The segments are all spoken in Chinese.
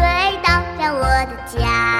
飞到了我的家。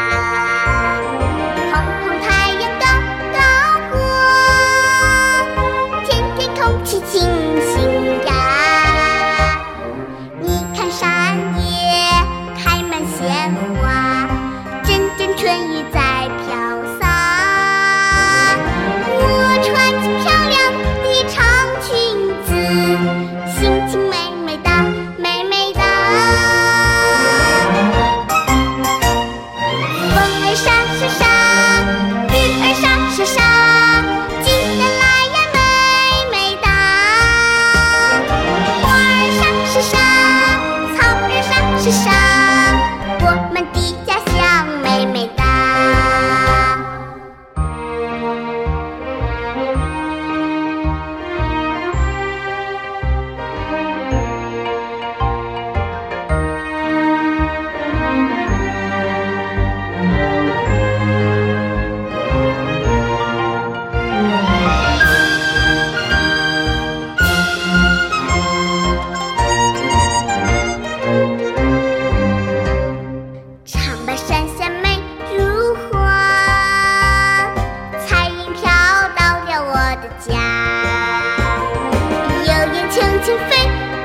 轻轻飞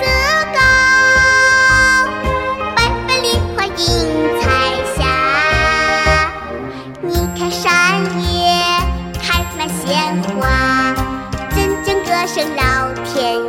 得高白白莲花映彩霞你看山野开满鲜花阵阵歌声绕天